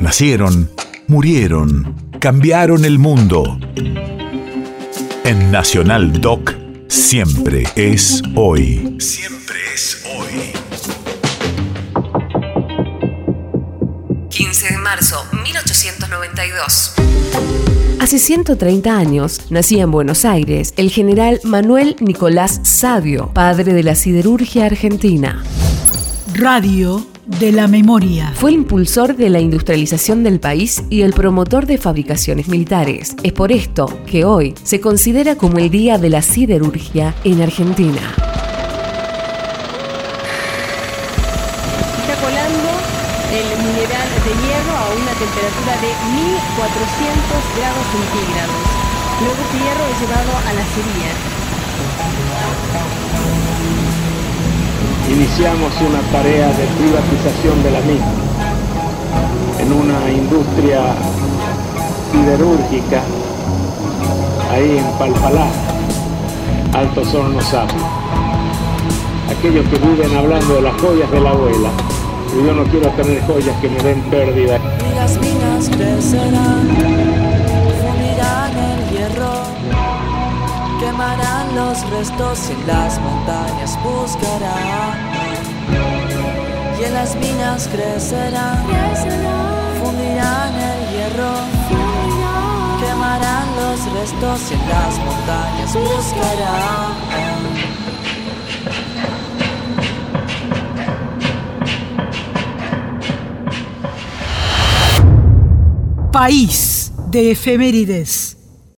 Nacieron, murieron, cambiaron el mundo. En Nacional Doc, siempre es hoy. Siempre es hoy. 15 de marzo, 1892. Hace 130 años nacía en Buenos Aires el general Manuel Nicolás Sabio, padre de la siderurgia argentina. Radio de la memoria. Fue el impulsor de la industrialización del país y el promotor de fabricaciones militares. Es por esto que hoy se considera como el Día de la Siderurgia en Argentina. Está colando el mineral de hierro a una temperatura de 1400 grados centígrados. Luego este hierro es llevado a la cería. Iniciamos una tarea de privatización de la misma en una industria siderúrgica ahí en Palpalá, Alto Hornos Sapio. Aquellos que viven hablando de las joyas de la abuela, y yo no quiero tener joyas que me den pérdida. Y las minas crecerán, fundirán el hierro, quemarán los restos en las montañas buscarán y las minas crecerán, fundirán el hierro, quemarán los restos y en las montañas buscarán. País de efemérides.